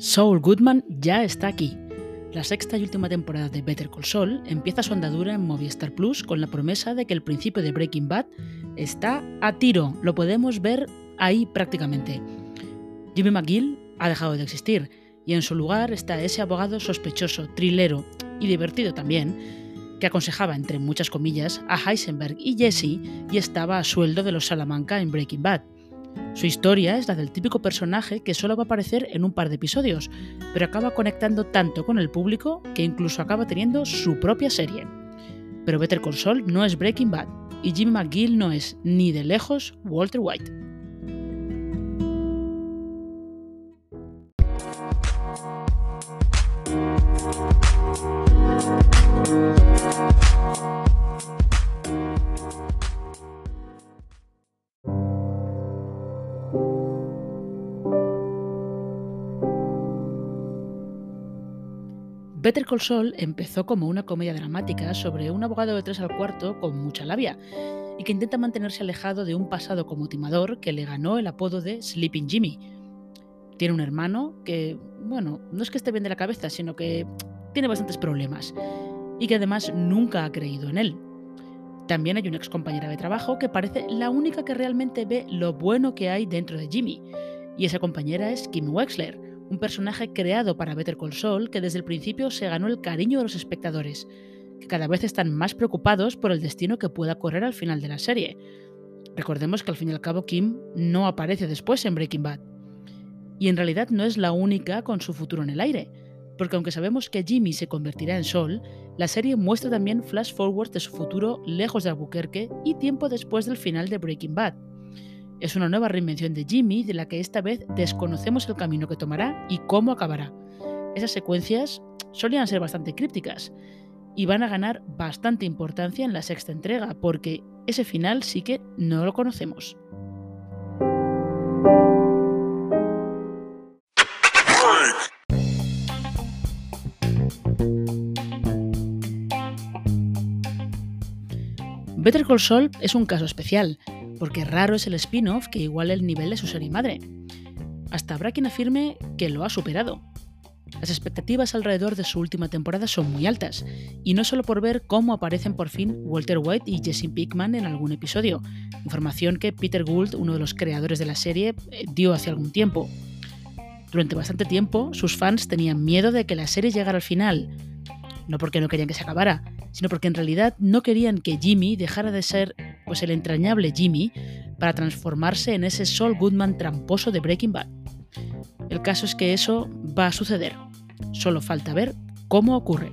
Saul Goodman ya está aquí. La sexta y última temporada de Better Call Saul empieza su andadura en Movistar Plus con la promesa de que el principio de Breaking Bad está a tiro. Lo podemos ver ahí prácticamente. Jimmy McGill ha dejado de existir y en su lugar está ese abogado sospechoso, trilero y divertido también, que aconsejaba, entre muchas comillas, a Heisenberg y Jesse y estaba a sueldo de los Salamanca en Breaking Bad. Su historia es la del típico personaje que solo va a aparecer en un par de episodios, pero acaba conectando tanto con el público que incluso acaba teniendo su propia serie. Pero Better Saul no es Breaking Bad y Jimmy McGill no es ni de lejos Walter White. Better Call Saul empezó como una comedia dramática sobre un abogado de tres al cuarto con mucha labia y que intenta mantenerse alejado de un pasado como timador que le ganó el apodo de Sleeping Jimmy. Tiene un hermano que, bueno, no es que esté bien de la cabeza, sino que tiene bastantes problemas y que además nunca ha creído en él. También hay una ex compañera de trabajo que parece la única que realmente ve lo bueno que hay dentro de Jimmy, y esa compañera es Kim Wexler, un personaje creado para Better Call Saul que desde el principio se ganó el cariño de los espectadores, que cada vez están más preocupados por el destino que pueda correr al final de la serie. Recordemos que al fin y al cabo Kim no aparece después en Breaking Bad. Y en realidad no es la única con su futuro en el aire, porque aunque sabemos que Jimmy se convertirá en Sol, la serie muestra también flash forwards de su futuro lejos de Albuquerque y tiempo después del final de Breaking Bad. Es una nueva reinvención de Jimmy de la que esta vez desconocemos el camino que tomará y cómo acabará. Esas secuencias solían ser bastante crípticas y van a ganar bastante importancia en la sexta entrega porque ese final sí que no lo conocemos. Better Call Saul es un caso especial, porque raro es el spin-off que iguale el nivel de su serie madre. Hasta habrá quien afirme que lo ha superado. Las expectativas alrededor de su última temporada son muy altas, y no solo por ver cómo aparecen por fin Walter White y Jesse Pickman en algún episodio, información que Peter Gould, uno de los creadores de la serie, eh, dio hace algún tiempo. Durante bastante tiempo, sus fans tenían miedo de que la serie llegara al final, no porque no querían que se acabara, sino porque en realidad no querían que Jimmy dejara de ser pues el entrañable Jimmy para transformarse en ese Saul Goodman tramposo de Breaking Bad. El caso es que eso va a suceder. Solo falta ver cómo ocurre.